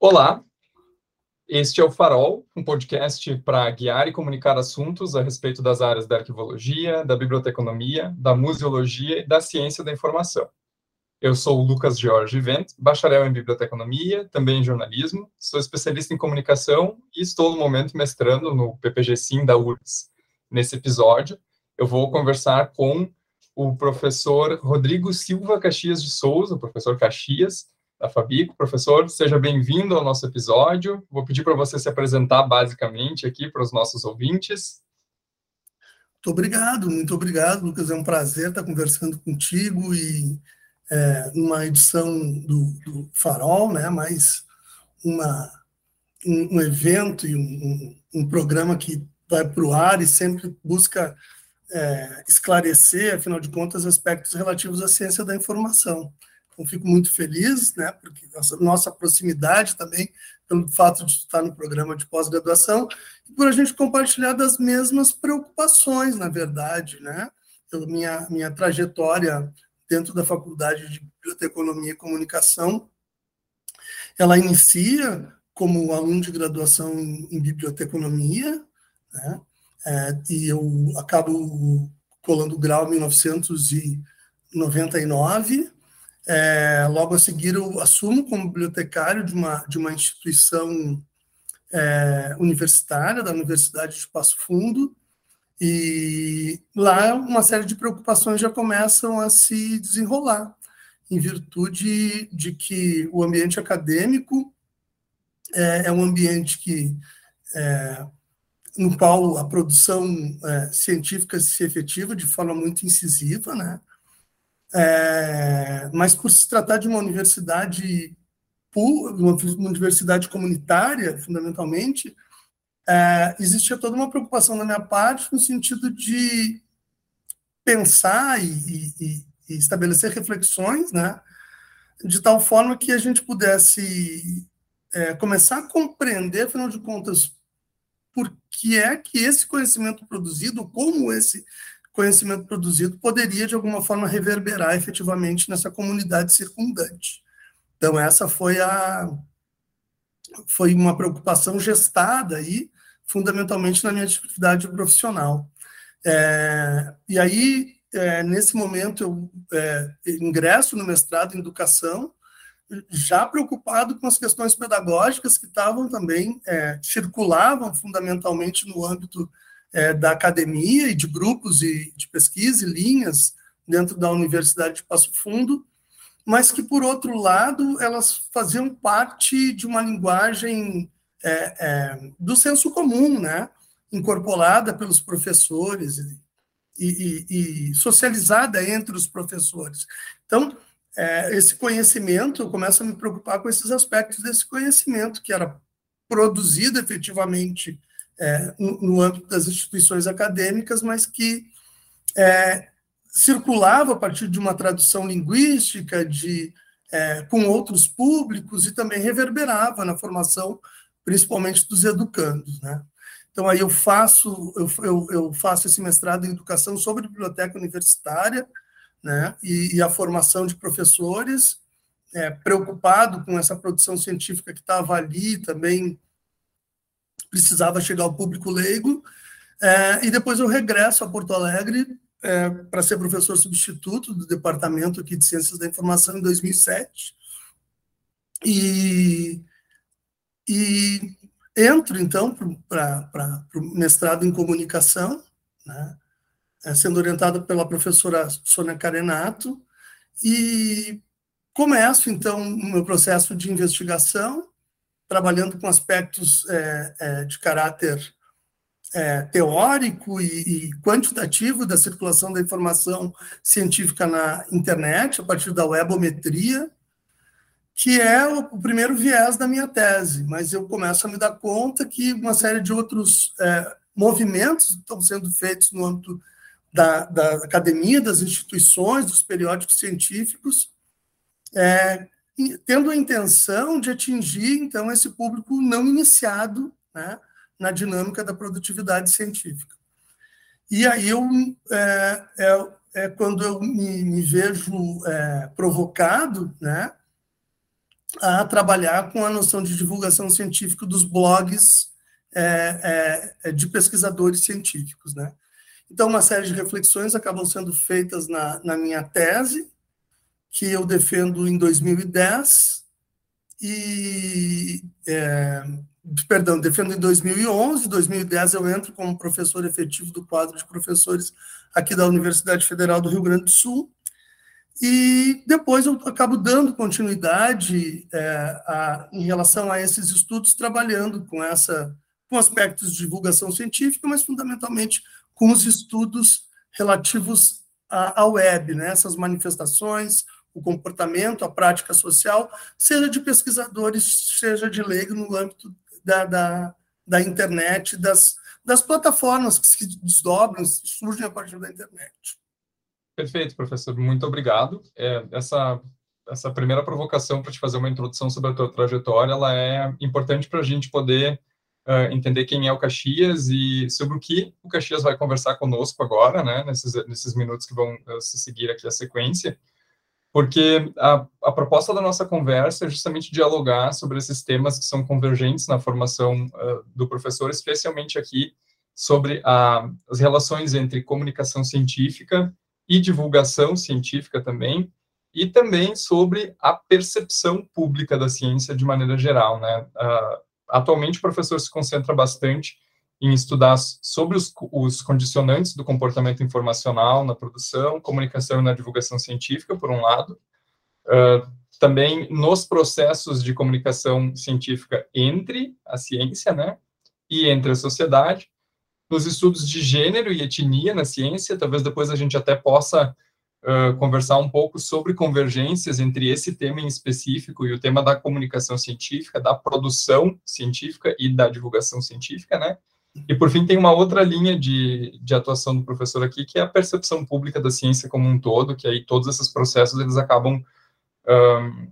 Olá, este é o Farol, um podcast para guiar e comunicar assuntos a respeito das áreas da arquivologia, da biblioteconomia, da museologia e da ciência da informação. Eu sou o Lucas Jorge Vent, bacharel em biblioteconomia, também em jornalismo, sou especialista em comunicação e estou no momento mestrando no PPG-Sim da URGS. Nesse episódio, eu vou conversar com o professor Rodrigo Silva Caxias de Souza, professor Caxias, da Fabico. Professor, seja bem-vindo ao nosso episódio. Vou pedir para você se apresentar basicamente aqui para os nossos ouvintes. Muito obrigado, muito obrigado, Lucas. É um prazer estar conversando contigo e é, edição do, do, Farol, né? Mais uma, um, um evento e um, um, um, programa que vai para o ar e sempre busca é, esclarecer, afinal de contas, aspectos relativos à ciência da informação. Então, fico muito feliz, né, porque nossa, nossa proximidade também, pelo fato de estar no programa de pós-graduação, e por a gente compartilhar das mesmas preocupações, na verdade, né, pela minha, minha trajetória dentro da Faculdade de Biblioteconomia e Comunicação, ela inicia como aluno de graduação em, em biblioteconomia, né, é, e eu acabo colando o grau em 1999, é, logo a seguir, eu assumo como bibliotecário de uma, de uma instituição é, universitária, da Universidade de Passo Fundo, e lá uma série de preocupações já começam a se desenrolar, em virtude de que o ambiente acadêmico é, é um ambiente que, é, no qual a produção é, científica se efetiva de forma muito incisiva, né? É, mas por se tratar de uma universidade uma universidade comunitária, fundamentalmente, é, existia toda uma preocupação da minha parte no sentido de pensar e, e, e, estabelecer reflexões, né, de tal forma que a gente pudesse é, começar a compreender, afinal de contas, por que é que esse conhecimento produzido, como esse conhecimento produzido poderia, de alguma forma, reverberar efetivamente nessa comunidade circundante. Então, essa foi a foi uma preocupação gestada aí, fundamentalmente na minha atividade profissional. É, e aí, é, nesse momento, eu é, ingresso no mestrado em educação, já preocupado com as questões pedagógicas que estavam também, é, circulavam fundamentalmente no âmbito é, da academia e de grupos e de pesquisa e linhas dentro da Universidade de Passo Fundo, mas que, por outro lado, elas faziam parte de uma linguagem é, é, do senso comum, né? incorporada pelos professores e, e, e socializada entre os professores. Então, é, esse conhecimento, eu começo a me preocupar com esses aspectos desse conhecimento que era produzido efetivamente é, no, no, âmbito das instituições acadêmicas, mas que é, circulava a partir de uma tradução linguística, de, é, com outros públicos, e também reverberava na formação, principalmente dos educandos. Né? Então, aí eu faço, eu, eu, faço esse mestrado em educação sobre biblioteca universitária né? e, e a formação de professores, é, preocupado com essa produção científica que estava ali também precisava chegar ao público leigo, é, e depois eu regresso a Porto Alegre é, para ser professor substituto do departamento aqui de Ciências da Informação em 2007, e, e entro, então, para o mestrado em comunicação, né, é, sendo orientado pela professora Sônia Carenato, e começo, então, o meu processo de investigação, trabalhando com aspectos é, é, de caráter é, teórico e, e, quantitativo da circulação da informação científica na internet, a partir da webometria, que é o, o primeiro viés da minha tese, mas eu começo a me dar conta que uma série de outros é, movimentos estão sendo feitos no âmbito da, da academia, das instituições, dos periódicos científicos, é, tendo a intenção de atingir, então, esse público não iniciado né, na dinâmica da produtividade científica. E aí eu, é, é, é quando eu me, me vejo é, provocado, né, a trabalhar com a noção de divulgação científica dos blogs é, é, de pesquisadores científicos, né? Então, uma série de reflexões acabam sendo feitas na, na minha tese, que eu defendo em 2010, e, é, perdão, defendo em 2011, 2010 eu entro como professor efetivo do quadro de professores aqui da Universidade Federal do Rio Grande do Sul, e depois eu acabo dando continuidade é, a, em relação a esses estudos, trabalhando com essa com aspectos de divulgação científica, mas fundamentalmente com os estudos relativos à, web, né? essas manifestações, o comportamento, a prática social, seja de pesquisadores, seja de leigo no âmbito da, da, da internet, das, das plataformas que se desdobram, surgem a partir da internet. Perfeito, professor. Muito obrigado. É, essa essa primeira provocação para te fazer uma introdução sobre a tua trajetória, ela é importante para a gente poder uh, entender quem é o Caxias e sobre o que o Caxias vai conversar conosco agora, né, nesses, nesses minutos que vão uh, se seguir aqui a sequência, porque a, a proposta da nossa conversa é justamente dialogar sobre esses temas que são convergentes na formação uh, do professor, especialmente aqui sobre a, as relações entre comunicação científica e divulgação científica também, e também sobre a percepção pública da ciência de maneira geral, né? Uh, atualmente o professor se concentra bastante em estudar sobre os, os, condicionantes do comportamento informacional na produção, comunicação e na divulgação científica, por um lado, uh, também nos processos de comunicação científica entre a ciência, né, e entre a sociedade, nos estudos de gênero e etnia na ciência, talvez depois a gente até possa uh, conversar um pouco sobre convergências entre esse tema em específico e o tema da comunicação científica, da produção científica e da divulgação científica, né? E, por fim, tem uma outra linha de, de atuação do professor aqui, que é a percepção pública da ciência como um todo, que aí todos esses processos, eles acabam, um,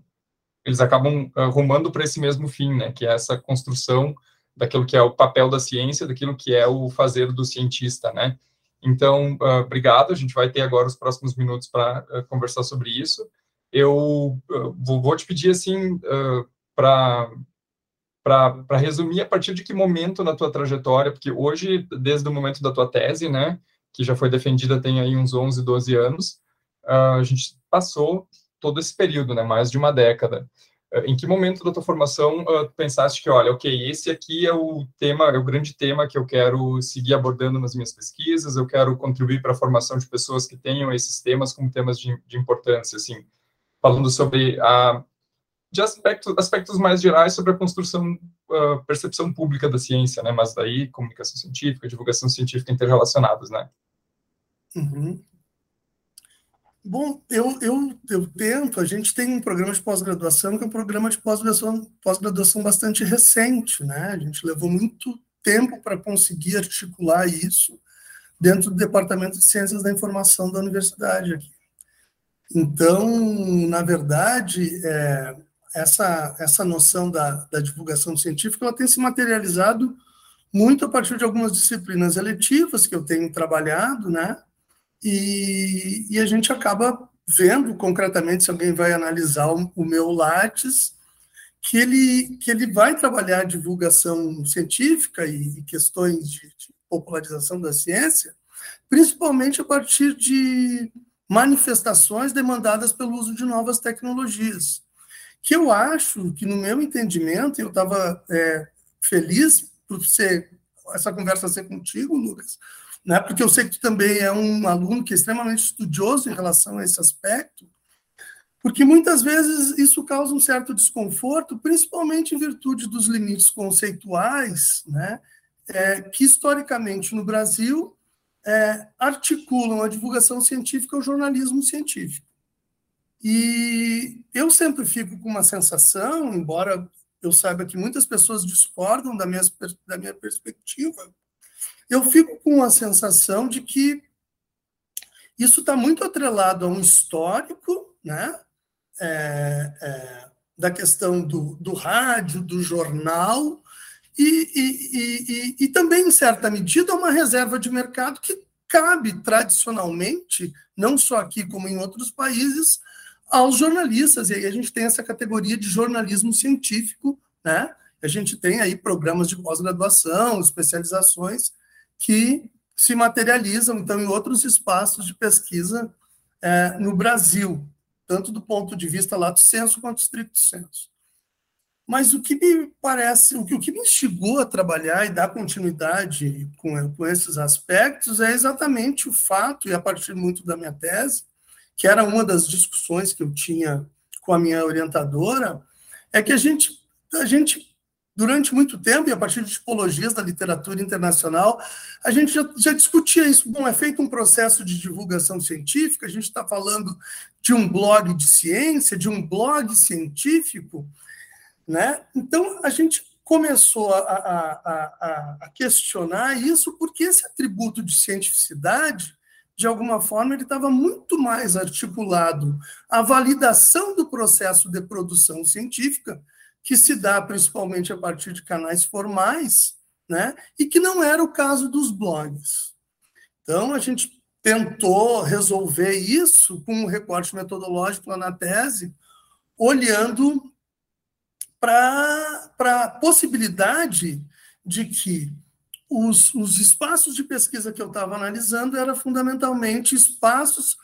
eles acabam rumando para esse mesmo fim, né, que é essa construção daquilo que é o papel da ciência, daquilo que é o fazer do cientista, né. Então, uh, obrigado, a gente vai ter agora os próximos minutos para uh, conversar sobre isso. Eu uh, vou, vou, te pedir, assim, para para resumir, a partir de que momento na tua trajetória, porque hoje, desde o momento da tua tese, né, que já foi defendida tem aí uns 11, 12 anos, a gente passou todo esse período, né, mais de uma década. Em que momento da tua formação uh, pensaste que, olha, ok, esse aqui é o tema, é o grande tema que eu quero seguir abordando nas minhas pesquisas, eu quero contribuir para a formação de pessoas que tenham esses temas como temas de, de importância, assim, falando sobre a de aspectos, aspectos mais gerais sobre a construção, uh, percepção pública da ciência, né? Mas daí comunicação científica, divulgação científica interrelacionadas, né? Uhum. Bom, eu, eu, eu tento, a gente tem um programa de pós-graduação que é um programa de pós-graduação pós-graduação bastante recente, né? A gente levou muito tempo para conseguir articular isso dentro do Departamento de Ciências da Informação da universidade aqui. Então, na verdade, é, essa, essa noção da, da divulgação científica ela tem se materializado muito a partir de algumas disciplinas eletivas que eu tenho trabalhado, né? E, e a gente acaba vendo concretamente, se alguém vai analisar o, o meu Lattes, que ele, que ele vai trabalhar divulgação científica e, e questões de, de popularização da ciência, principalmente a partir de manifestações demandadas pelo uso de novas tecnologias que eu acho que, no meu entendimento, eu estava é, feliz por ser essa conversa ser contigo, Lucas, né? porque eu sei que tu também é um aluno que é extremamente estudioso em relação a esse aspecto, porque muitas vezes isso causa um certo desconforto, principalmente em virtude dos limites conceituais, né? É, que historicamente no Brasil é, articulam a divulgação científica ao jornalismo científico. E eu sempre fico com uma sensação, embora eu saiba que muitas pessoas discordam da minha, da minha perspectiva, eu fico com a sensação de que isso está muito atrelado a um histórico, né? É, é, da questão do, do rádio, do jornal, e, e, e, e, também, em certa medida, uma reserva de mercado que cabe tradicionalmente, não só aqui como em outros países, aos jornalistas, e aí a gente tem essa categoria de jornalismo científico, né? A gente tem aí programas de pós-graduação, especializações que se materializam, então, em outros espaços de pesquisa é, no Brasil, tanto do ponto de vista lato senso quanto estricto senso. Mas o que me parece, o que, o que me instigou a trabalhar e dar continuidade com, com esses aspectos é exatamente o fato, e a partir muito da minha tese, que era uma das discussões que eu tinha com a minha orientadora, é que a gente, a gente durante muito tempo, e a partir de tipologias da literatura internacional, a gente já, já, discutia isso. Bom, é feito um processo de divulgação científica, a gente está falando de um blog de ciência, de um blog científico, né? Então, a gente começou a, a, a, a questionar isso porque esse atributo de cientificidade, de alguma forma, ele estava muito mais articulado à validação do processo de produção científica, que se dá principalmente a partir de canais formais, né? E que não era o caso dos blogs. Então, a gente tentou resolver isso com um recorte metodológico lá na tese, olhando para a possibilidade de que os, os espaços de pesquisa que eu estava analisando eram fundamentalmente espaços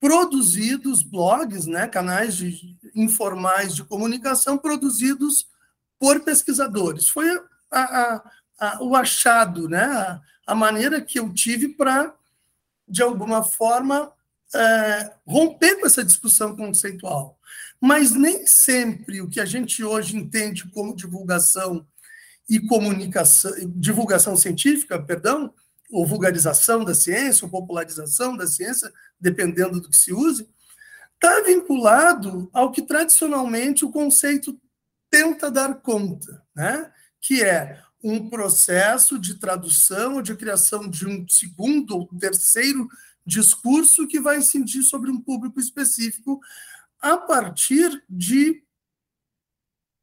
produzidos, blogs, né, canais de, informais de comunicação produzidos por pesquisadores. Foi a, a, a, o achado, né, a, maneira que eu tive para, de alguma forma, é, romper com essa discussão conceitual. Mas nem sempre o que a gente hoje entende como divulgação e comunicação, divulgação científica, perdão, ou vulgarização da ciência, ou popularização da ciência, dependendo do que se use, está vinculado ao que tradicionalmente o conceito tenta dar conta, né? que é um processo de tradução ou de criação de um segundo ou terceiro discurso que vai incidir sobre um público específico a partir de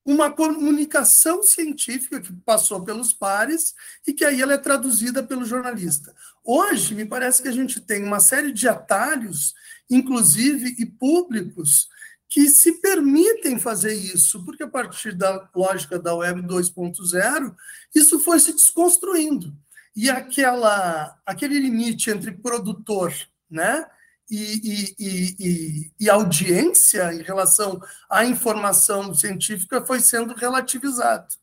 uma comunicação científica que passou pelos pares e que aí ela é traduzida pelo jornalista. Hoje, me parece que a gente tem uma série de atalhos, inclusive e públicos, que se permitem fazer isso, porque a partir da lógica da Web 2.0, isso foi se desconstruindo. E aquela, aquele limite entre produtor né, e, e, e, e, audiência em relação à informação científica foi sendo relativizado.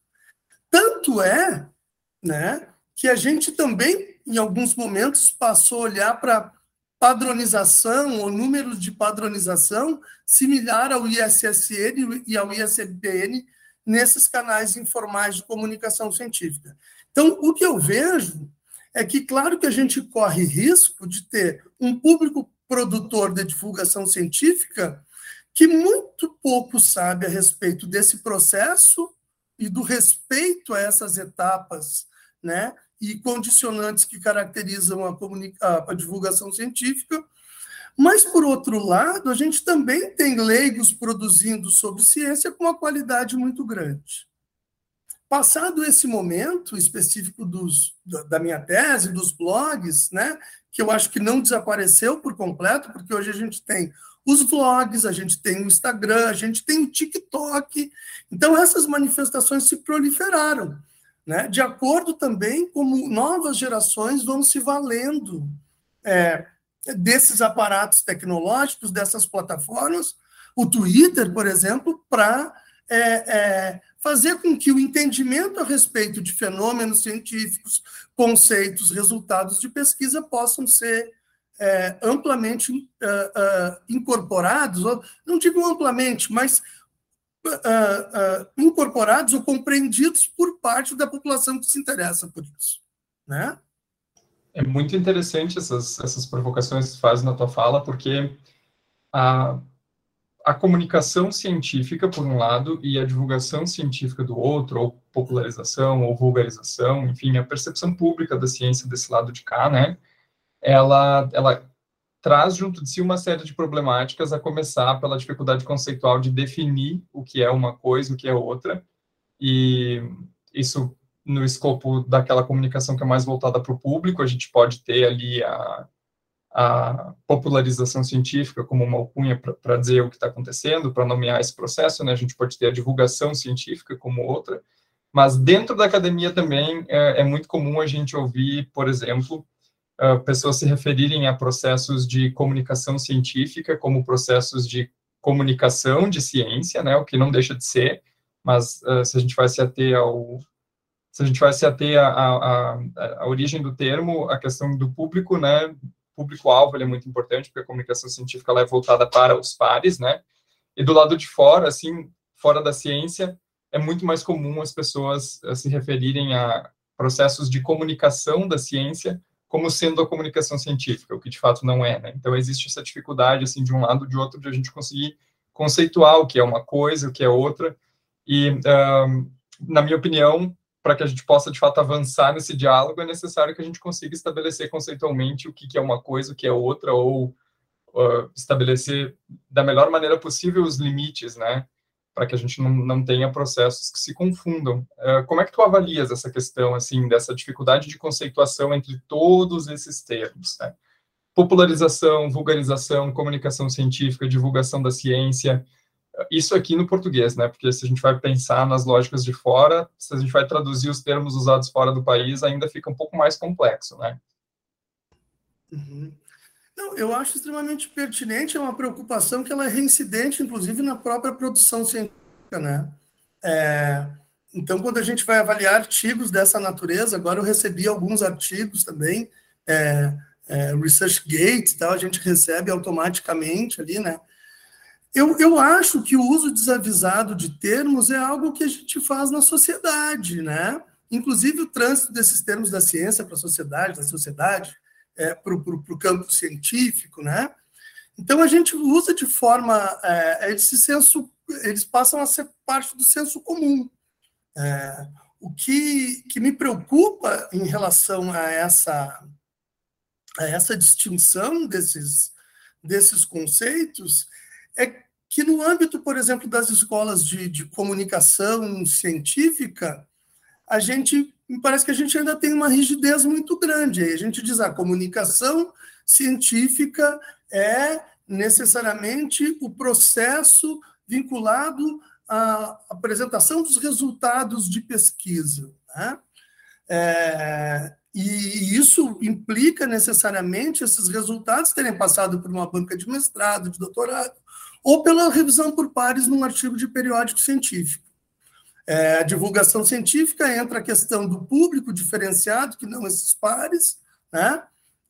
Tanto é né, que a gente também, em alguns momentos, passou a olhar para padronização ou números de padronização similar ao ISSN e ao ISBN nesses canais informais de comunicação científica. Então, o que eu vejo é que, claro que a gente corre risco de ter um público produtor de divulgação científica que muito pouco sabe a respeito desse processo e do respeito a essas etapas, né, e condicionantes que caracterizam a, a, a divulgação científica. Mas, por outro lado, a gente também tem leigos produzindo sobre ciência com uma qualidade muito grande. Passado esse momento específico dos, da minha tese, dos blogs, né, que eu acho que não desapareceu por completo, porque hoje a gente tem os vlogs, a gente tem o Instagram, a gente tem o TikTok. Então, essas manifestações se proliferaram, né, de acordo também como novas gerações vão se valendo é, desses aparatos tecnológicos, dessas plataformas, o Twitter, por exemplo, para é, é, fazer com que o entendimento a respeito de fenômenos científicos, conceitos, resultados de pesquisa possam ser é, amplamente uh, uh, incorporados, ou, não digo amplamente, mas uh, incorporados ou compreendidos por parte da população que se interessa por isso. Né? É muito interessante essas, essas provocações que faz na tua fala, porque a a comunicação científica, por um lado, e a divulgação científica do outro, ou popularização, ou vulgarização, enfim, a percepção pública da ciência desse lado de cá, né, ela, ela traz junto de si uma série de problemáticas, a começar pela dificuldade conceitual de definir o que é uma coisa, o que é outra, e isso no escopo daquela comunicação que é mais voltada para o público, a gente pode ter ali a, a popularização científica como uma alcunha para dizer o que está acontecendo, para nomear esse processo, né? A gente pode ter a divulgação científica como outra, mas dentro da academia também é, é muito comum a gente ouvir, por exemplo, uh, pessoas se referirem a processos de comunicação científica como processos de comunicação de ciência, né? O que não deixa de ser, mas uh, se a gente vai se ater ao se a gente vai se ater à, origem do termo, a questão do público, né, público-alvo é muito importante, porque a comunicação científica ela é voltada para os pares, né, e do lado de fora, assim, fora da ciência, é muito mais comum as pessoas uh, se referirem a processos de comunicação da ciência como sendo a comunicação científica, o que de fato não é, né? Então existe essa dificuldade, assim, de um lado ou de outro, de a gente conseguir conceituar o que é uma coisa, o que é outra, e, uh, na minha opinião, para que a gente possa, de fato, avançar nesse diálogo, é necessário que a gente consiga estabelecer conceitualmente o que, que é uma coisa, o que é outra, ou uh, estabelecer da melhor maneira possível os limites, né? Para que a gente não, não tenha processos que se confundam. Uh, como é que tu avalias essa questão, assim, dessa dificuldade de conceituação entre todos esses termos, né? Popularização, vulgarização, comunicação científica, divulgação da ciência, isso aqui no português, né? Porque se a gente vai pensar nas lógicas de fora, se a gente vai traduzir os termos usados fora do país, ainda fica um pouco mais complexo, né? Uhum. Não, eu acho extremamente pertinente, é uma preocupação que ela é reincidente, inclusive, na própria produção científica, né? É, então, quando a gente vai avaliar artigos dessa natureza, agora eu recebi alguns artigos também, é, é, ResearchGate, tal, a gente recebe automaticamente ali, né? Eu, eu acho que o uso desavisado de termos é algo que a gente faz na sociedade, né? Inclusive o trânsito desses termos da ciência para a sociedade, da sociedade é, para o campo científico, né? Então a gente usa de forma é, esse senso, eles passam a ser parte do senso comum. É, o que, que me preocupa em relação a essa a essa distinção desses desses conceitos é que no âmbito, por exemplo, das escolas de, de comunicação científica, a gente me parece que a gente ainda tem uma rigidez muito grande. A gente diz a comunicação científica é necessariamente o processo vinculado à apresentação dos resultados de pesquisa. Né? É, e isso implica necessariamente esses resultados terem passado por uma banca de mestrado, de doutorado, ou pela revisão por pares num artigo de periódico científico. É, a divulgação científica entra a questão do público diferenciado, que não esses pares, né?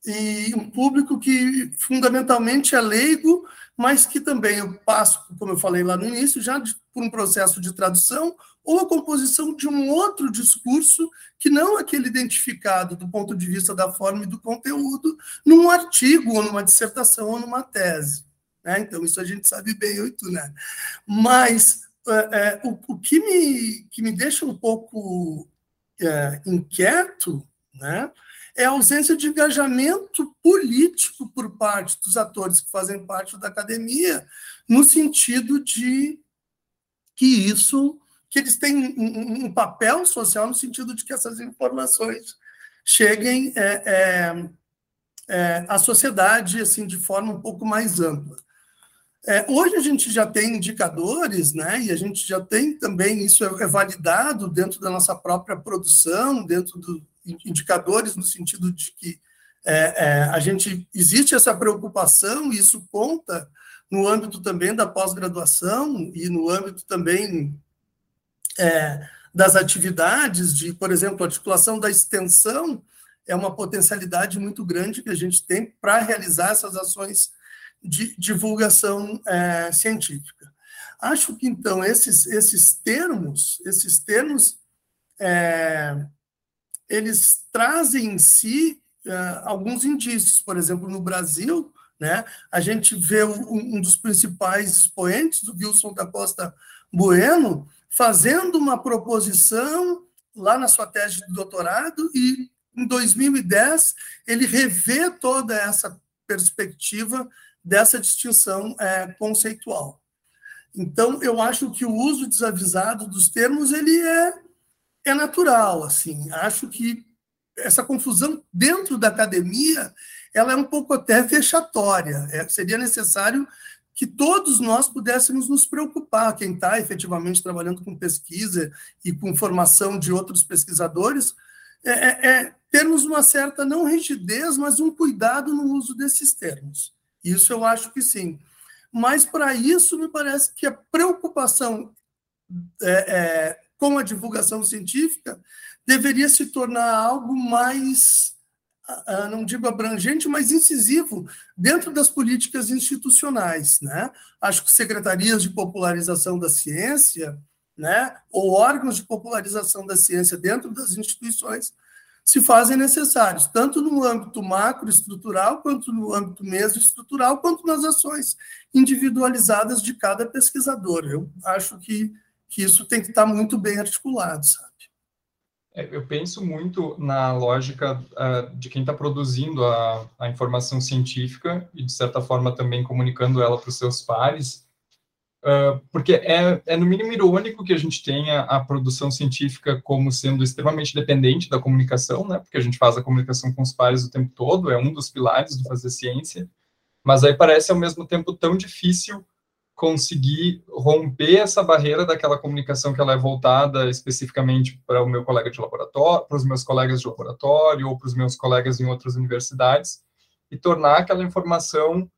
e um público que fundamentalmente é leigo, mas que também eu passo, como eu falei lá no início, já de, por um processo de tradução ou a composição de um outro discurso que não aquele identificado do ponto de vista da forma e do conteúdo num artigo ou numa dissertação ou numa tese. Né? Então, isso a gente sabe bem, eu e tu, né? Mas é, é, o, o que, me, que me deixa um pouco é, inquieto né, é a ausência de engajamento político por parte dos atores que fazem parte da academia, no sentido de que isso, que eles têm um, um papel social no sentido de que essas informações cheguem é, é, é, à sociedade assim de forma um pouco mais ampla. É, hoje a gente já tem indicadores, né, e a gente já tem também, isso é, é validado dentro da nossa própria produção, dentro dos indicadores, no sentido de que é, é, a gente existe essa preocupação, e isso conta no âmbito também da pós-graduação e no âmbito também é, das atividades de, por exemplo, articulação da extensão é uma potencialidade muito grande que a gente tem para realizar essas ações de divulgação é, científica. Acho que, então, esses, esses termos, esses termos, é, eles trazem em si é, alguns indícios. Por exemplo, no Brasil, né, a gente vê um, um dos principais expoentes, o Wilson da Costa Bueno, fazendo uma proposição lá na sua tese de doutorado e, em 2010, ele revê toda essa perspectiva dessa distinção é, conceitual. Então, eu acho que o uso desavisado dos termos ele é, é natural. Assim, acho que essa confusão dentro da academia ela é um pouco até vexatória. É, seria necessário que todos nós pudéssemos nos preocupar, quem está efetivamente trabalhando com pesquisa e com formação de outros pesquisadores, é, é, é, termos uma certa não rigidez, mas um cuidado no uso desses termos. Isso eu acho que sim. Mas para isso me parece que a preocupação é, é, com a divulgação científica deveria se tornar algo mais não digo abrangente, mas incisivo dentro das políticas institucionais. Né? Acho que secretarias de popularização da ciência, né, ou órgãos de popularização da ciência dentro das instituições se fazem necessários, tanto no âmbito macroestrutural, quanto no âmbito mesoestrutural, quanto nas ações individualizadas de cada pesquisador. Eu acho que, que isso tem que estar muito bem articulado, sabe? É, eu penso muito na lógica uh, de quem está produzindo a, a, informação científica e, de certa forma, também comunicando ela para os seus pares, uh, porque é, é, no mínimo, irônico que a gente tenha a produção científica como sendo extremamente dependente da comunicação, né, porque a gente faz a comunicação com os pares o tempo todo, é um dos pilares do fazer ciência, mas aí parece, ao mesmo tempo, tão difícil conseguir romper essa barreira daquela comunicação que ela é voltada especificamente para o meu colega de laboratório, para os meus colegas de laboratório ou para os meus colegas em outras universidades e tornar aquela informação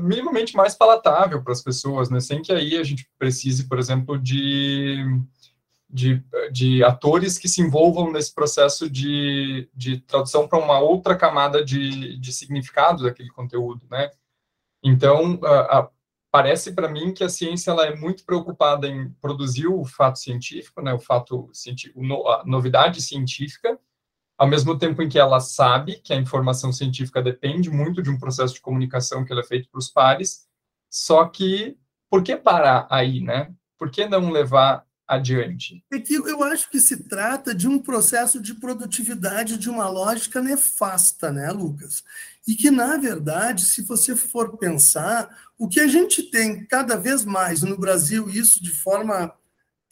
minimamente mais palatável para as pessoas, né? Sem que aí a gente precise, por exemplo, de de, de atores que se envolvam nesse processo de, de tradução para uma outra camada de, de significado daquele conteúdo, né? Então, a, parece para mim que a ciência ela é muito preocupada em produzir o fato científico, né, o fato a novidade científica, ao mesmo tempo em que ela sabe que a informação científica depende muito de um processo de comunicação que é feito para os pares, só que por que parar aí, né? Por que não levar adiante? É que eu acho que se trata de um processo de produtividade de uma lógica nefasta, né, Lucas? E que, na verdade, se você for pensar, o que a gente tem cada vez mais no Brasil, isso de forma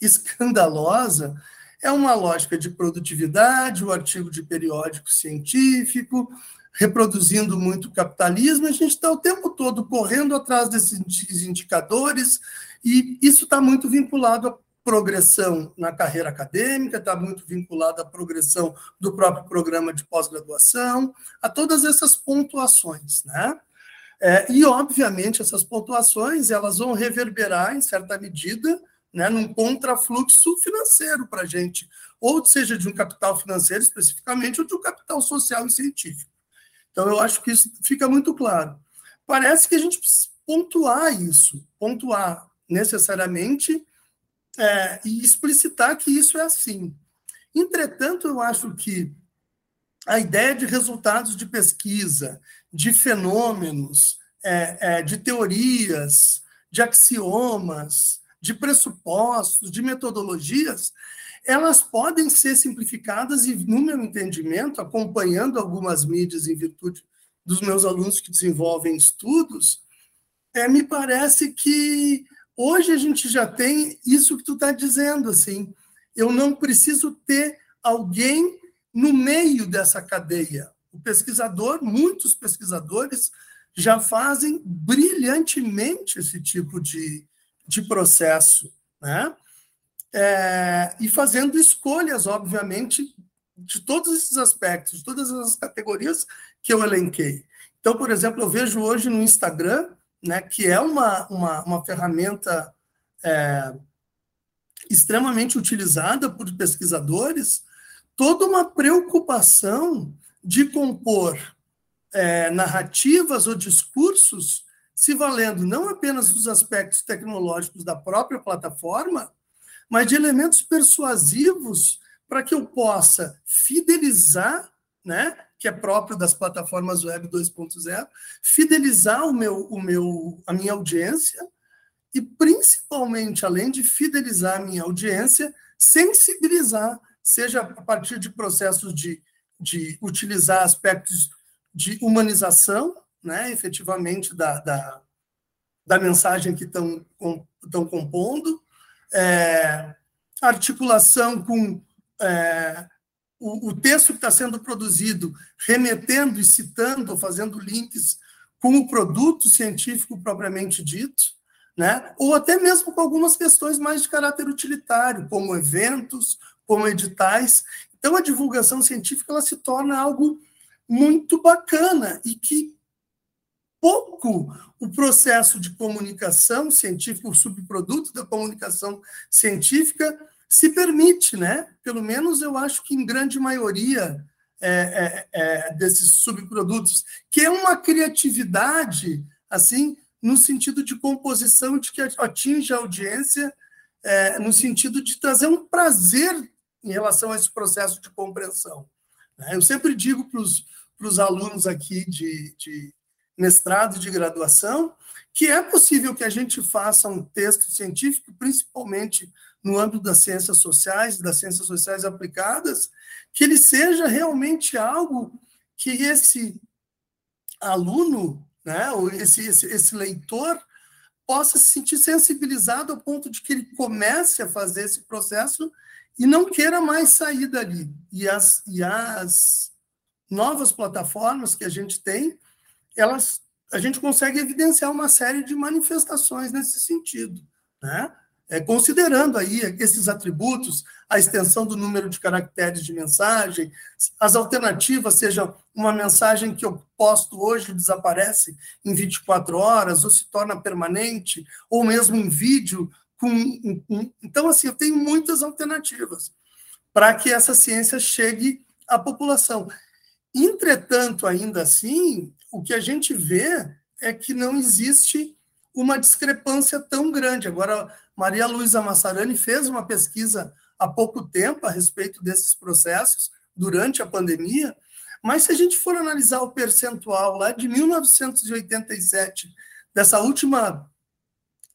escandalosa, é uma lógica de produtividade, o artigo de periódico científico, reproduzindo muito capitalismo, a gente está o tempo todo correndo atrás desses indicadores, e isso está muito vinculado à progressão na carreira acadêmica, está muito vinculado à progressão do próprio programa de pós-graduação, a todas essas pontuações, né? É, e, obviamente, essas pontuações elas vão reverberar, em certa medida, né, num contrafluxo financeiro para a gente, ou seja, de um capital financeiro especificamente, ou de um capital social e científico. Então, eu acho que isso fica muito claro. Parece que a gente precisa pontuar isso, pontuar necessariamente é, e explicitar que isso é assim. Entretanto, eu acho que a ideia de resultados de pesquisa, de fenômenos, é, é, de teorias, de axiomas, de pressupostos, de metodologias, elas podem ser simplificadas e, no meu entendimento, acompanhando algumas mídias em virtude dos meus alunos que desenvolvem estudos, é, me parece que hoje a gente já tem isso que tu está dizendo, assim, eu não preciso ter alguém no meio dessa cadeia. O pesquisador, muitos pesquisadores já fazem brilhantemente esse tipo de, de processo, né? É, e fazendo escolhas, obviamente, de todos esses aspectos, de todas as categorias que eu elenquei. Então, por exemplo, eu vejo hoje no Instagram, né, que é uma, uma, uma ferramenta é, extremamente utilizada por pesquisadores, toda uma preocupação de compor é, narrativas ou discursos se valendo não apenas dos aspectos tecnológicos da própria plataforma, mas de elementos persuasivos para que eu possa fidelizar, né, que é próprio das plataformas web 2.0, fidelizar o meu, o meu, a minha audiência e principalmente, além de fidelizar a minha audiência, sensibilizar seja a partir de processos de, de utilizar aspectos de humanização, né, efetivamente, da, da, da mensagem que estão compondo, é, articulação com é, o, o texto que está sendo produzido remetendo e citando, fazendo links com o produto científico propriamente dito, né? ou até mesmo com algumas questões mais de caráter utilitário, como eventos, como editais. Então, a divulgação científica ela se torna algo muito bacana e que pouco o processo de comunicação científica, o subproduto da comunicação científica, se permite, né? Pelo menos eu acho que em grande maioria é, é, é, desses subprodutos, que é uma criatividade, assim, no sentido de composição de que atinge a audiência, é, no sentido de trazer um prazer em relação a esse processo de compreensão. Né? Eu sempre digo para os alunos aqui de, de mestrado de graduação que é possível que a gente faça um texto científico, principalmente no âmbito das ciências sociais, das ciências sociais aplicadas, que ele seja realmente algo que esse aluno, né, ou esse, esse, esse leitor, possa se sentir sensibilizado ao ponto de que ele comece a fazer esse processo e não queira mais sair dali. E as, e as novas plataformas que a gente tem, elas, a gente consegue evidenciar uma série de manifestações nesse sentido, né? é, considerando aí esses atributos, a extensão do número de caracteres de mensagem, as alternativas, seja uma mensagem que eu posto hoje desaparece em 24 horas, ou se torna permanente, ou mesmo em vídeo. Com, então, assim, eu tenho muitas alternativas para que essa ciência chegue à população. Entretanto, ainda assim, o que a gente vê é que não existe uma discrepância tão grande. Agora, Maria Luísa Massarani fez uma pesquisa há pouco tempo a respeito desses processos durante a pandemia, mas se a gente for analisar o percentual lá de 1987, dessa última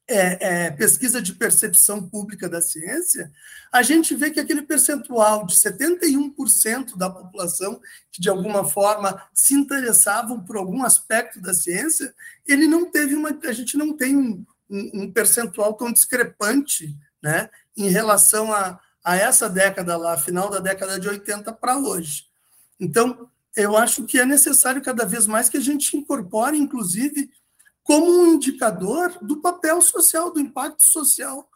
é, é, pesquisa de percepção pública da ciência, a gente vê que aquele percentual de 71% da população que de alguma forma se interessavam por algum aspecto da ciência, ele não teve uma, a gente não tem um, um, percentual tão discrepante né, em relação a, a essa década lá, final da década de 80 para hoje. Então, eu acho que é necessário cada vez mais que a gente incorpore, inclusive, como um indicador do papel social, do impacto social.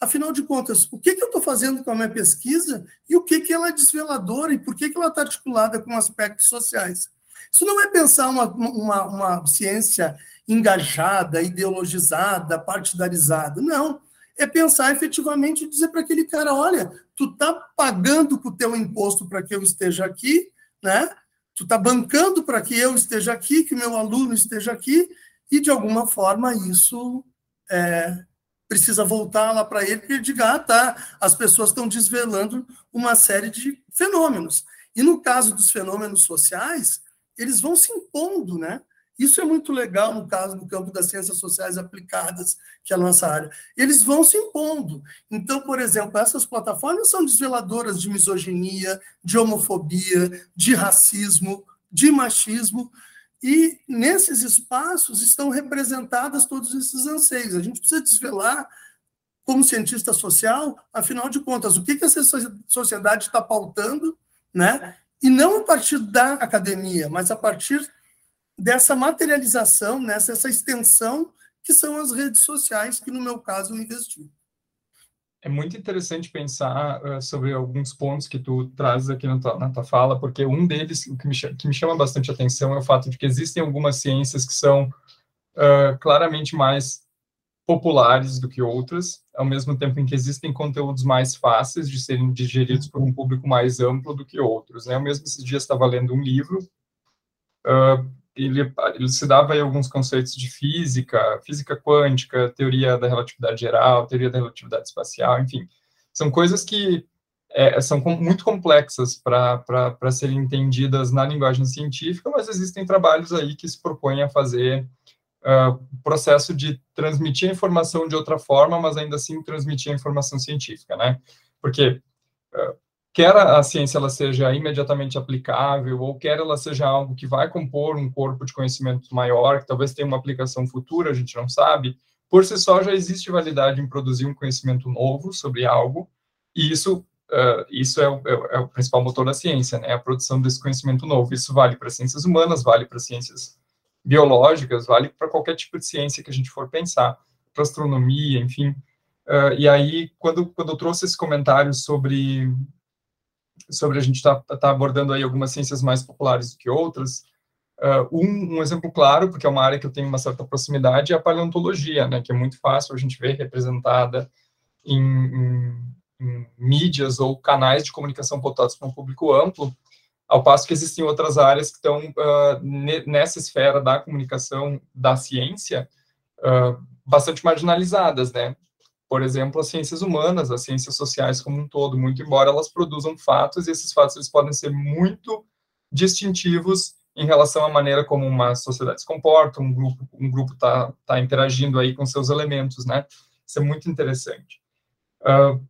Afinal de contas, o que, que eu estou fazendo com a minha pesquisa e o que, que ela é desveladora e por que, que ela está articulada com aspectos sociais? Isso não é pensar uma, uma, uma ciência engajada, ideologizada, partidarizada. Não. É pensar efetivamente e dizer para aquele cara: olha, tu está pagando com o teu imposto para que eu esteja aqui, né? Tu está bancando para que eu esteja aqui, que o meu aluno esteja aqui, e de alguma forma isso é, precisa voltar lá para ele, ele diga: ah, tá, as pessoas estão desvelando uma série de fenômenos. E no caso dos fenômenos sociais, eles vão se impondo, né? Isso é muito legal no caso do campo das ciências sociais aplicadas, que é a nossa área. Eles vão se impondo. Então, por exemplo, essas plataformas são desveladoras de misoginia, de homofobia, de racismo, de machismo, e nesses espaços estão representadas todos esses anseios. A gente precisa desvelar, como cientista social, afinal de contas, o que, que essa sociedade está pautando, né? E não a partir da academia, mas a partir dessa materialização, nessa essa extensão que são as redes sociais, que no meu caso eu investi. É muito interessante pensar uh, sobre alguns pontos que tu trazes aqui na tua, na tua fala, porque um deles que me, que me chama bastante atenção é o fato de que existem algumas ciências que são uh, claramente mais populares do que outras, ao mesmo tempo em que existem conteúdos mais fáceis de serem digeridos por um público mais amplo do que outros. Né? Eu mesmo esses dias estava lendo um livro uh, ele, ele dava aí alguns conceitos de física, física quântica, teoria da relatividade geral, teoria da relatividade espacial, enfim, são coisas que é, são com, muito complexas para serem entendidas na linguagem científica, mas existem trabalhos aí que se propõem a fazer uh, o processo de transmitir a informação de outra forma, mas ainda assim transmitir a informação científica, né? Porque uh, quer a ciência ela seja imediatamente aplicável ou quer ela seja algo que vai compor um corpo de conhecimento maior, que talvez tenha uma aplicação futura, a gente não sabe, por si só já existe validade em produzir um conhecimento novo sobre algo, e isso uh, isso é o, é, é o, principal motor da ciência, né? A produção desse conhecimento novo. Isso vale para ciências humanas, vale para ciências biológicas, vale para qualquer tipo de ciência que a gente for pensar, para astronomia, enfim. Uh, e aí, quando, quando eu trouxe esse comentário sobre sobre a gente estar tá, tá abordando aí algumas ciências mais populares do que outras, Uh, um, um, exemplo claro, porque é uma área que eu tenho uma certa proximidade, é a paleontologia, né, que é muito fácil a gente ver representada em, em, em mídias ou canais de comunicação voltados para um público amplo, ao passo que existem outras áreas que estão uh, nessa esfera da comunicação da ciência uh, bastante marginalizadas, né? Por exemplo, as ciências humanas, as ciências sociais como um todo, muito embora elas produzam fatos, e esses fatos eles podem ser muito distintivos em relação à maneira como uma sociedade se comporta, um grupo um grupo está tá interagindo aí com seus elementos, né? Isso é muito interessante. Uh,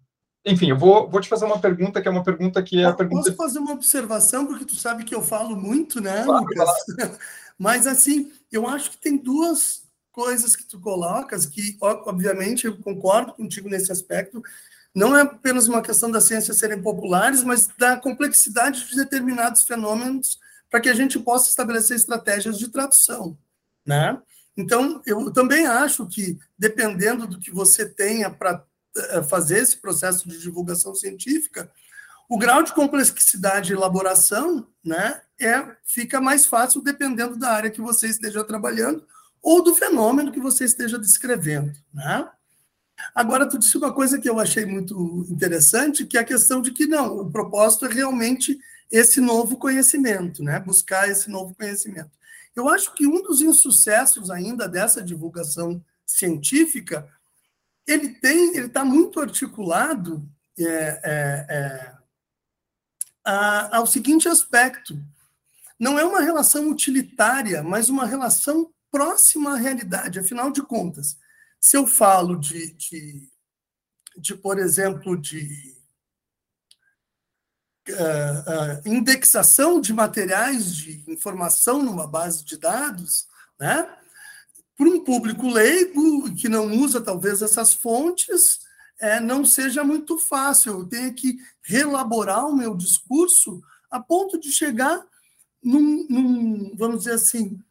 enfim, eu vou, vou te fazer uma pergunta que é uma pergunta que é a pergunta... Posso fazer uma observação, porque tu sabe que eu falo muito, né, claro, Lucas? Mas, assim, eu acho que tem duas coisas que tu colocas que, obviamente, eu concordo contigo nesse aspecto, não é apenas uma questão das ciências serem populares, mas da complexidade de determinados fenômenos para que a gente possa estabelecer estratégias de tradução, né? Então, eu também acho que, dependendo do que você tenha para eh, fazer esse processo de divulgação científica, o grau de complexidade e elaboração né, é, fica mais fácil dependendo da área que você esteja trabalhando ou do fenômeno que você esteja descrevendo. Né? Agora, tu disse uma coisa que eu achei muito interessante, que é a questão de que não, o propósito é realmente esse novo conhecimento, né? buscar esse novo conhecimento. Eu acho que um dos insucessos ainda dessa divulgação científica, ele tem, ele está muito articulado é, é, é, a, ao seguinte aspecto: não é uma relação utilitária, mas uma relação próxima à realidade. Afinal de contas, se eu falo de, de, de por exemplo, de uh, uh, indexação de materiais de informação numa base de dados, né? Para um público leigo que não usa talvez essas fontes, é, não seja muito fácil. Eu tenho que relaborar o meu discurso a ponto de chegar num, num vamos dizer assim,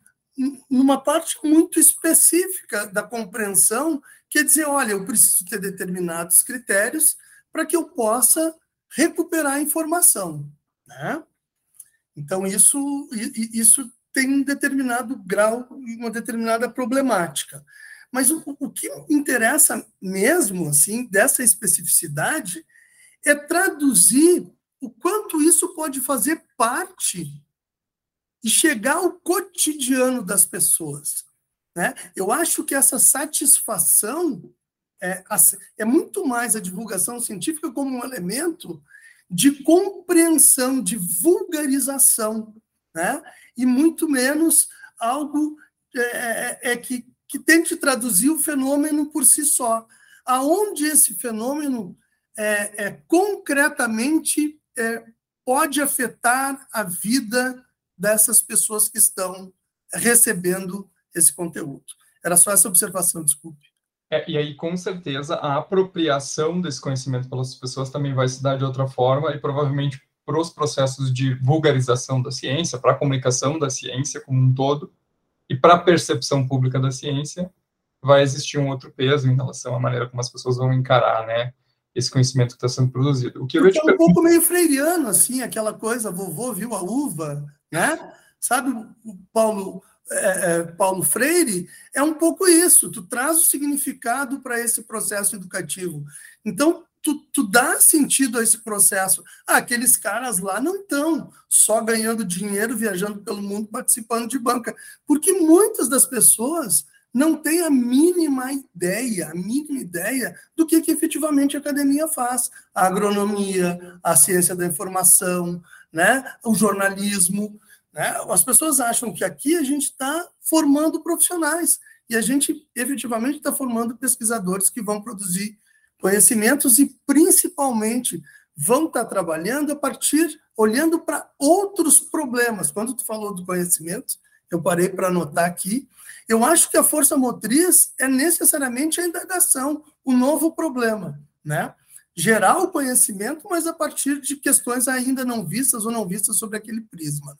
numa parte muito específica da compreensão, que é dizer, olha, eu preciso ter determinados critérios para que eu possa recuperar a informação. Né? Então, isso, isso tem um determinado grau, uma determinada problemática. Mas o, o que interessa mesmo, assim, dessa especificidade, é traduzir o quanto isso pode fazer parte e chegar ao cotidiano das pessoas. Né? Eu acho que essa satisfação é, é muito mais a divulgação científica como um elemento de compreensão, de vulgarização, né? e muito menos algo é, é, é que, que tente traduzir o fenômeno por si só. Aonde esse fenômeno é, é concretamente é, pode afetar a vida dessas pessoas que estão recebendo esse conteúdo. Era só essa observação, desculpe. É, e aí, com certeza, a apropriação desse conhecimento pelas pessoas também vai se dar de outra forma, e provavelmente para os processos de vulgarização da ciência, para a comunicação da ciência como um todo, e para a percepção pública da ciência, vai existir um outro peso em relação à maneira como as pessoas vão encarar, né, esse conhecimento que está sendo produzido. O que eu é um pouco meio freiriano, assim, aquela coisa, vovô viu a uva, né? Sabe, Paulo, é, é, Paulo Freire, é um pouco isso. Tu traz o significado para esse processo educativo. Então, tu, tu dá sentido a esse processo. Ah, aqueles caras lá não estão só ganhando dinheiro, viajando pelo mundo, participando de banca. Porque muitas das pessoas não têm a mínima ideia, a mínima ideia do que, que efetivamente a academia faz. A agronomia, a ciência da informação, né? o jornalismo. Né? As pessoas acham que aqui a gente está formando profissionais e a gente efetivamente está formando pesquisadores que vão produzir conhecimentos e principalmente vão estar tá trabalhando a partir olhando para outros problemas. Quando tu falou do conhecimento, eu parei para anotar aqui. Eu acho que a força motriz é necessariamente a indagação, o novo problema, né? Gerar o conhecimento, mas a partir de questões ainda não vistas ou não vistas sobre aquele prisma.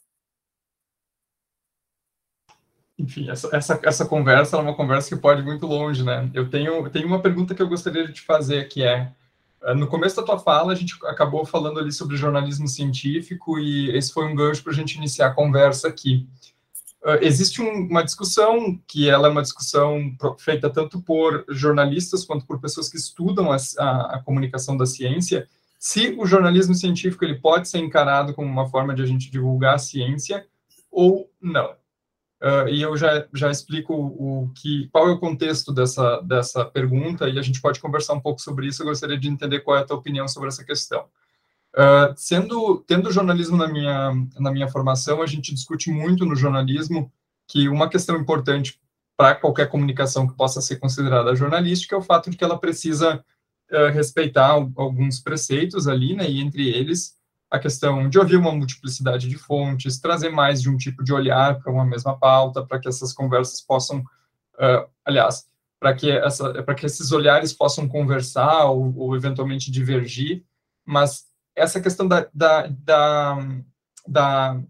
Enfim, essa, essa, essa conversa é uma conversa que pode ir muito longe, né? Eu tenho, tenho uma pergunta que eu gostaria de te fazer, que é, eh, no começo da tua fala, a gente acabou falando ali sobre jornalismo científico e esse foi um gancho para a gente iniciar a conversa aqui. Uh, existe um, uma discussão que ela é uma discussão feita tanto por jornalistas quanto por pessoas que estudam a, a, a, comunicação da ciência, se o jornalismo científico ele pode ser encarado como uma forma de a gente divulgar a ciência ou não. Uh, e eu já, já explico o, que qual é o contexto dessa, dessa pergunta e a gente pode conversar um pouco sobre isso. Eu gostaria de entender qual é a tua opinião sobre essa questão. Uh, sendo tendo jornalismo na minha na minha formação, a gente discute muito no jornalismo que uma questão importante para qualquer comunicação que possa ser considerada jornalística é o fato de que ela precisa uh, respeitar alguns preceitos ali, né? E entre eles a questão de ouvir uma multiplicidade de fontes, trazer mais de um tipo de olhar para uma mesma pauta, para que essas conversas possam, uh, aliás, para que essa que esses olhares possam conversar ou, ou eventualmente divergir, mas essa questão da, da, da, da,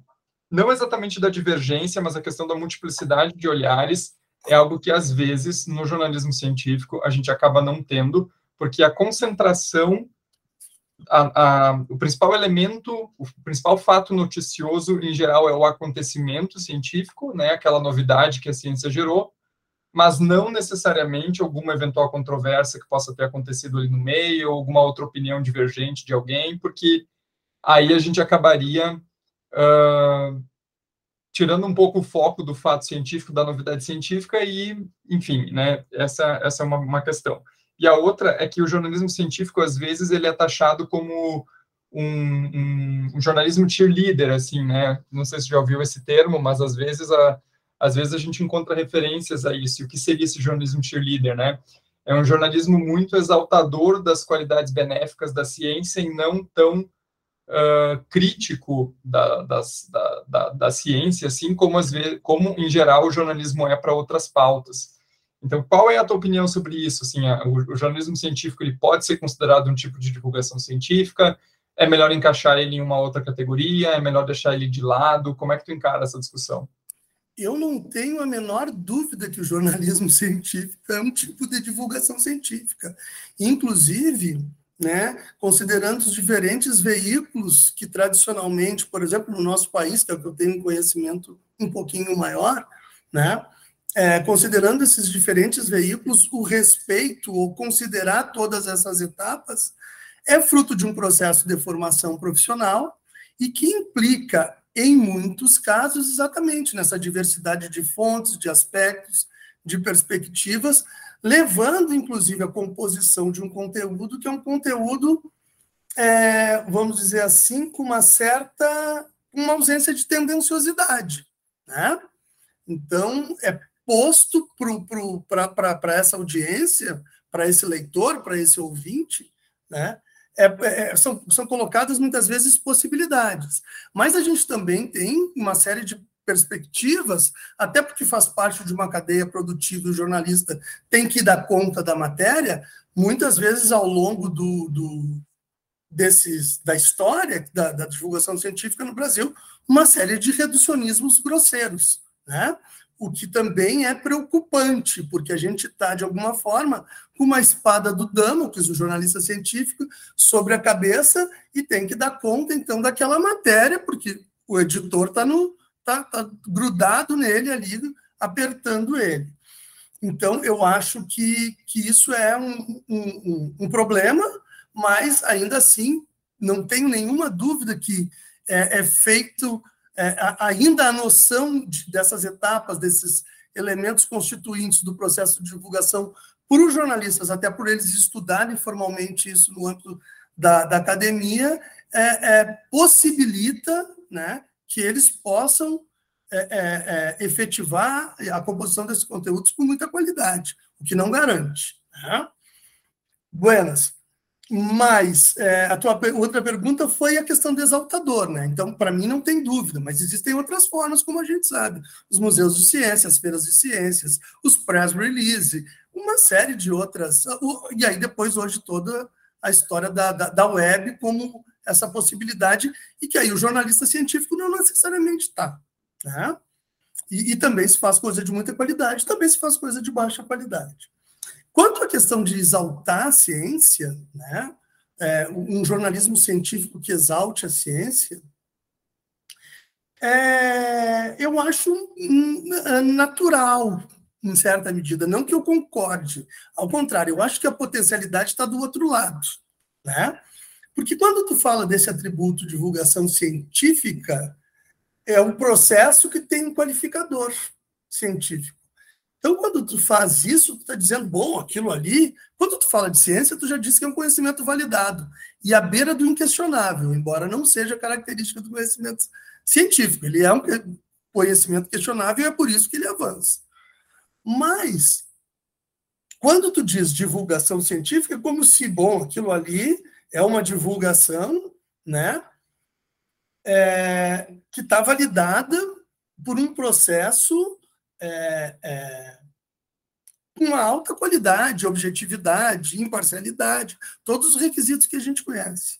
não exatamente da divergência, mas a questão da multiplicidade de olhares é algo que, às vezes, no jornalismo científico, a gente acaba não tendo, porque a concentração, a, a, o principal elemento, o principal fato noticioso, em geral, é o acontecimento científico, né, aquela novidade que a ciência gerou, mas não necessariamente alguma eventual controvérsia que possa ter acontecido ali no meio, ou alguma outra opinião divergente de alguém, porque aí a gente acabaria uh, tirando um pouco o foco do fato científico, da novidade científica, e, enfim, né, essa, essa é uma, uma questão. E a outra é que o jornalismo científico, às vezes, ele é taxado como um, um, um, jornalismo cheerleader, assim, né? Não sei se já ouviu esse termo, mas às vezes a, às vezes a gente encontra referências a isso. E o que seria esse jornalismo cheerleader, né? É um jornalismo muito exaltador das qualidades benéficas da ciência e não tão uh, crítico da, das, da, da, da, ciência, assim como, às vezes, como, em geral, o jornalismo é para outras pautas. Então, qual é a tua opinião sobre isso? Assim, a, o, o, jornalismo científico ele pode ser considerado um tipo de divulgação científica? É melhor encaixar ele em uma outra categoria? É melhor deixar ele de lado? Como é que tu encara essa discussão? Eu não tenho a menor dúvida que o jornalismo científico é um tipo de divulgação científica. Inclusive, né, considerando os diferentes veículos que tradicionalmente, por exemplo, no nosso país, que é o que eu tenho um conhecimento um pouquinho maior, né, é, considerando esses diferentes veículos, o respeito ou considerar todas essas etapas é fruto de um processo de formação profissional e que implica em muitos casos, exatamente nessa diversidade de fontes, de aspectos, de perspectivas, levando, inclusive, a composição de um conteúdo que é um conteúdo, é, vamos dizer assim, com uma certa uma ausência de tendenciosidade. Né? Então, é posto para essa audiência, para esse leitor, para esse ouvinte, né? É, é, são, são colocadas muitas vezes possibilidades. Mas a gente também tem uma série de perspectivas, até porque faz parte de uma cadeia produtiva o jornalista tem que dar conta da matéria, muitas vezes ao longo do, do desses, da história da, da divulgação científica no Brasil, uma série de reducionismos grosseiros. Né? O que também é preocupante, porque a gente está, de alguma forma, com uma espada do Damocles, o jornalista científico, sobre a cabeça e tem que dar conta, então, daquela matéria, porque o editor está tá, tá grudado nele ali, apertando ele. Então, eu acho que, que isso é um, um, um problema, mas, ainda assim, não tenho nenhuma dúvida que é, é feito é, ainda a noção de, dessas etapas, desses elementos constituintes do processo de divulgação por os jornalistas, até por eles estudarem formalmente isso no âmbito da, da academia, é, é, possibilita né, que eles possam é, é, é, efetivar a composição desses conteúdos com muita qualidade, o que não garante. Né? Buenas. Mas é, a tua outra pergunta foi a questão do exaltador, né? Então, para mim, não tem dúvida, mas existem outras formas, como a gente sabe. Os museus de ciências, as feiras de ciências, os press release, uma série de outras. E aí, depois, hoje, toda a história da, da, da web como essa possibilidade, e que aí o jornalista científico não necessariamente está. Né? E, e, também se faz coisa de muita qualidade, também se faz coisa de baixa qualidade. Quanto à questão de exaltar a ciência, né, é, um jornalismo científico que exalte a ciência, é, eu acho natural, em certa medida. Não que eu concorde, ao contrário, eu acho que a potencialidade está do outro lado. Né? Porque quando tu fala desse atributo de divulgação científica, é um processo que tem um qualificador científico. Então, quando tu faz isso, tu está dizendo, bom, aquilo ali. Quando tu fala de ciência, tu já disse que é um conhecimento validado e à beira do inquestionável, embora não seja característica do conhecimento científico. Ele é um conhecimento questionável e é por isso que ele avança. Mas, quando tu diz divulgação científica, é como se, bom, aquilo ali é uma divulgação, né? É, que está validada por um processo é, é, uma alta qualidade, objetividade, imparcialidade, todos os requisitos que a gente conhece.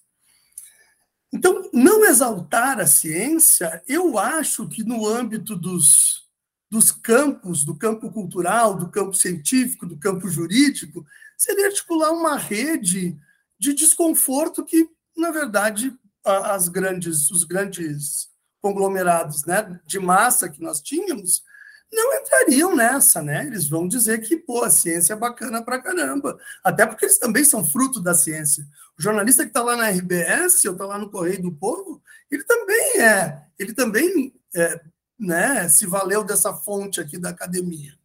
Então, não exaltar a ciência, eu acho que no âmbito dos, dos campos, do campo cultural, do campo científico, do campo jurídico, seria articular uma rede de desconforto que, na verdade, as grandes, os grandes conglomerados né, de massa que nós tínhamos não entrariam nessa, né? Eles vão dizer que, pô, a ciência é bacana pra caramba. Até porque eles também são fruto da ciência. O jornalista que está lá na RBS ou está lá no Correio do Povo, ele também é, ele também é, né, se valeu dessa fonte aqui da academia.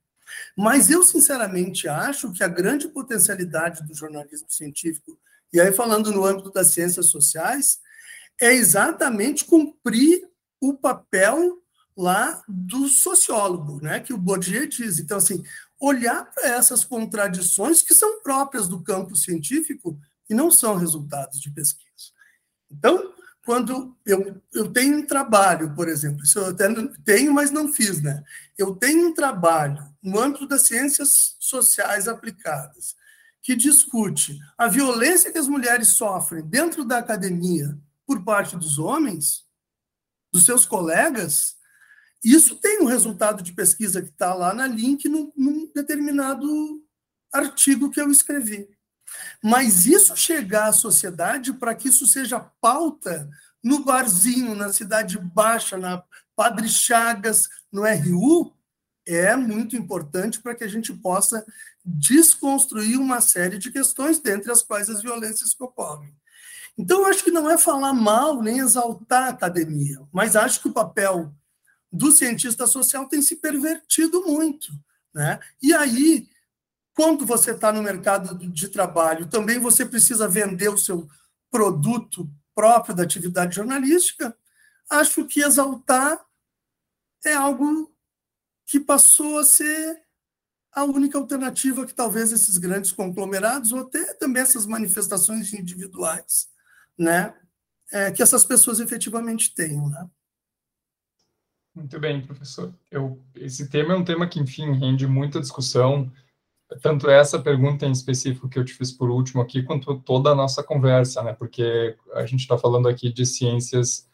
Mas eu, sinceramente, acho que a grande potencialidade do jornalismo científico, e aí falando no âmbito das ciências sociais, é exatamente cumprir o papel lá do sociólogo, né, que o Bourdieu diz. Então, assim, olhar para essas contradições que são próprias do campo científico e não são resultados de pesquisa. Então, quando eu, eu tenho um trabalho, por exemplo, isso eu até tenho, mas não fiz, né? Eu tenho um trabalho no âmbito das ciências sociais aplicadas que discute a violência que as mulheres sofrem dentro da academia por parte dos homens, dos seus colegas, isso tem um resultado de pesquisa que está lá na link num, num determinado artigo que eu escrevi. Mas isso chegar à sociedade para que isso seja pauta no barzinho, na Cidade Baixa, na Padre Chagas, no RU, é muito importante para que a gente possa desconstruir uma série de questões, dentre as quais as violências que ocorrem. Então, acho que não é falar mal nem exaltar a academia, mas acho que o papel do cientista social tem se pervertido muito. Né? E aí, quando você está no mercado de trabalho, também você precisa vender o seu produto próprio da atividade jornalística, acho que exaltar é algo que passou a ser a única alternativa que talvez esses grandes conglomerados, ou até também essas manifestações individuais, né, é, que essas pessoas efetivamente tenham. Né? Muito bem, professor. Eu, esse tema é um tema que, enfim, rende muita discussão, tanto essa pergunta em específico que eu te fiz por último aqui, quanto toda a nossa conversa, né? Porque a gente está falando aqui de ciências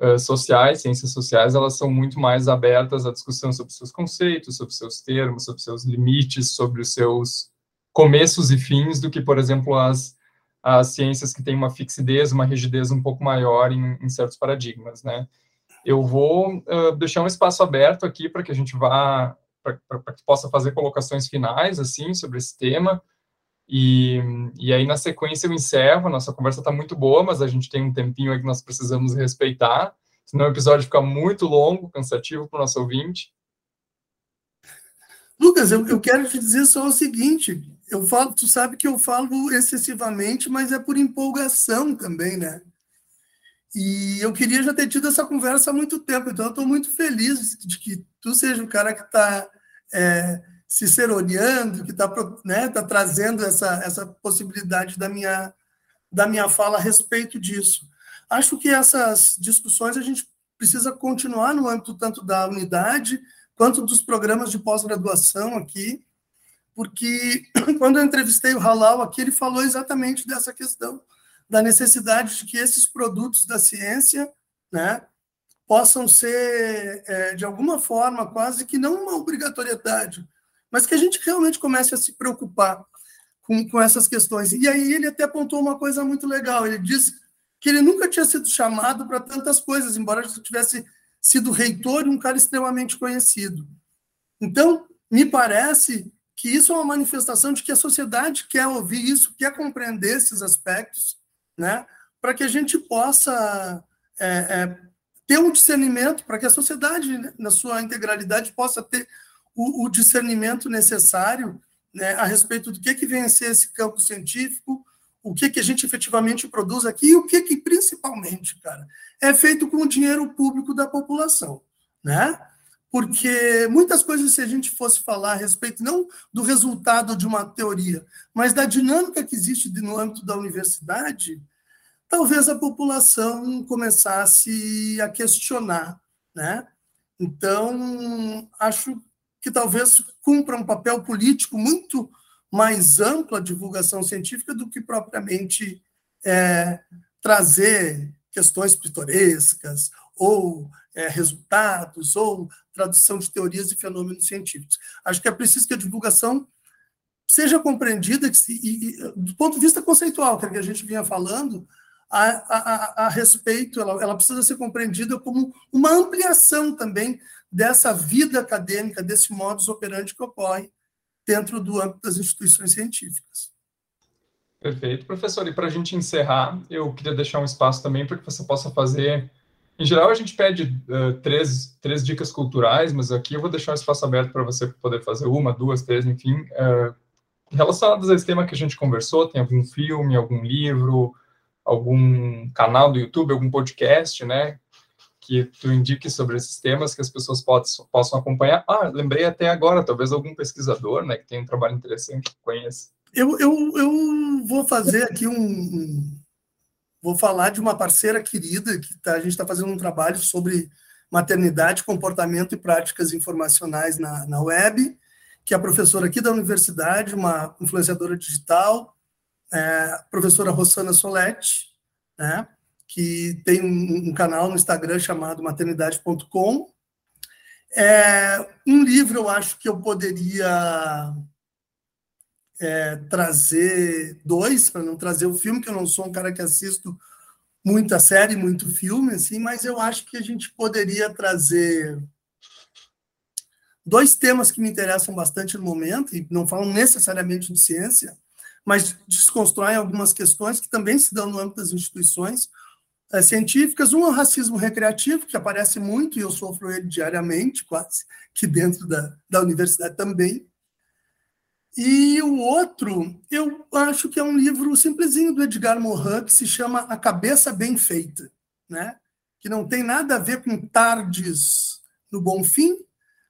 uh, sociais, ciências sociais, elas são muito mais abertas à discussão sobre seus conceitos, sobre seus termos, sobre seus limites, sobre os seus começos e fins, do que, por exemplo, as, as ciências que têm uma fixidez, uma rigidez um pouco maior em, em certos paradigmas, né? Eu vou uh, deixar um espaço aberto aqui para que a gente vá, para que possa fazer colocações finais, assim, sobre esse tema. E, e aí, na sequência, eu encerro. Nossa conversa está muito boa, mas a gente tem um tempinho aí que nós precisamos respeitar, senão o episódio fica muito longo, cansativo para o nosso ouvinte. Lucas, eu, eu quero te dizer só o seguinte: eu falo, tu sabe que eu falo excessivamente, mas é por empolgação também, né? E eu queria já ter tido essa conversa há muito tempo, então eu estou muito feliz de que tu seja o cara que está é, se seroneando, que está né, tá trazendo essa, essa possibilidade da minha, da minha fala a respeito disso. Acho que essas discussões a gente precisa continuar no âmbito tanto da unidade quanto dos programas de pós-graduação aqui, porque quando eu entrevistei o Halal aqui, ele falou exatamente dessa questão, da necessidade de que esses produtos da ciência né, possam ser, é, de alguma forma, quase que não uma obrigatoriedade, mas que a gente realmente comece a se preocupar com, com essas questões. E aí ele até apontou uma coisa muito legal, ele diz que ele nunca tinha sido chamado para tantas coisas, embora tivesse sido reitor e um cara extremamente conhecido. Então, me parece que isso é uma manifestação de que a sociedade quer ouvir isso, quer compreender esses aspectos, né, para que a gente possa é, é, ter um discernimento, para que a sociedade, né, na sua integralidade, possa ter o, o discernimento necessário né, a respeito do que, que vem a ser esse campo científico, o que, que a gente efetivamente produz aqui e o que, que principalmente, cara, é feito com o dinheiro público da população, né? Porque muitas coisas, se a gente fosse falar a respeito não do resultado de uma teoria, mas da dinâmica que existe no âmbito da universidade, talvez a população começasse a questionar, né? Então, acho que talvez cumpra um papel político muito mais amplo a divulgação científica do que propriamente é, trazer questões pitorescas ou é, resultados ou tradução de teorias e fenômenos científicos. Acho que é preciso que a divulgação seja compreendida e, e, do ponto de vista conceitual, que, é que a gente vinha falando, a, a, a, respeito, ela, ela precisa ser compreendida como uma ampliação também dessa vida acadêmica, desse modus operandi que ocorre dentro do âmbito das instituições científicas. Perfeito, professor. E para a gente encerrar, eu queria deixar um espaço também para que você possa fazer. Em geral, a gente pede uh, três, três dicas culturais, mas aqui eu vou deixar um espaço aberto para você poder fazer uma, duas, três, enfim, uh, relacionadas a esse tema que a gente conversou. Tem algum filme, algum livro, algum canal do YouTube, algum podcast, né, que tu indique sobre esses temas que as pessoas possam, possam acompanhar. Ah, lembrei até agora, talvez algum pesquisador, né, que tem um trabalho interessante que conheça. Eu, eu, eu vou fazer aqui um vou falar de uma parceira querida que tá, a gente está fazendo um trabalho sobre maternidade, comportamento e práticas informacionais na, na web, que é a professora aqui da universidade, uma influenciadora digital, é, professora Rossana Soletti, né? que tem um, um canal no Instagram chamado maternidade.com. É, um livro eu acho que eu poderia é, trazer dois, para não trazer o filme, que eu não sou um cara que assisto muita série, muito filme, assim, mas eu acho que a gente poderia trazer dois temas que me interessam bastante no momento, e não falam necessariamente de ciência, mas desconstroem algumas questões que também se dão no âmbito das instituições é, científicas. Um é o racismo recreativo, que aparece muito, e eu sofro ele diariamente, quase, que dentro da, da universidade também. E o outro, eu acho que é um livro simplesinho do Edgar Morin, que se chama A Cabeça Bem Feita, né? que não tem nada a ver com tardes no bom fim,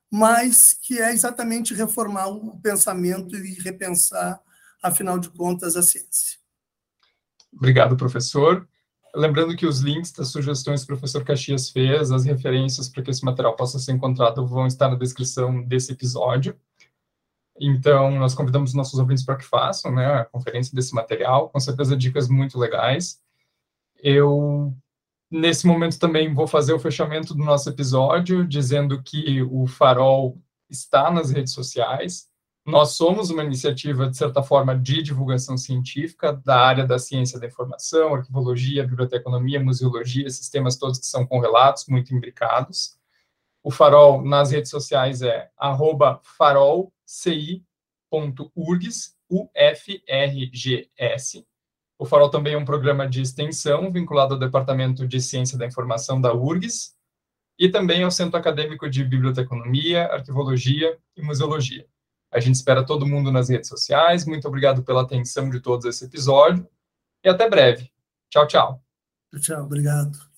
mas que é exatamente reformar o pensamento e repensar, afinal de contas, a ciência. Obrigado, professor. Lembrando que os links das sugestões que o professor Caxias fez, as referências para que esse material possa ser encontrado, vão estar na descrição desse episódio. Então, nós convidamos nossos ouvintes para que façam né, a conferência desse material, com certeza dicas muito legais. Eu, nesse momento, também vou fazer o fechamento do nosso episódio, dizendo que o Farol está nas redes sociais, nós somos uma iniciativa, de certa forma, de divulgação científica da área da ciência da informação, arquivologia, biblioteconomia, museologia, esses temas todos que são correlatos, muito imbricados. O Farol nas redes sociais é farolci.urgs, U-F-R-G-S. O Farol também é um programa de extensão vinculado ao Departamento de Ciência da Informação da URGS e também ao Centro Acadêmico de Biblioteconomia, Arquivologia e Museologia. A gente espera todo mundo nas redes sociais. Muito obrigado pela atenção de todos esse episódio e até breve. Tchau, tchau. Tchau, obrigado.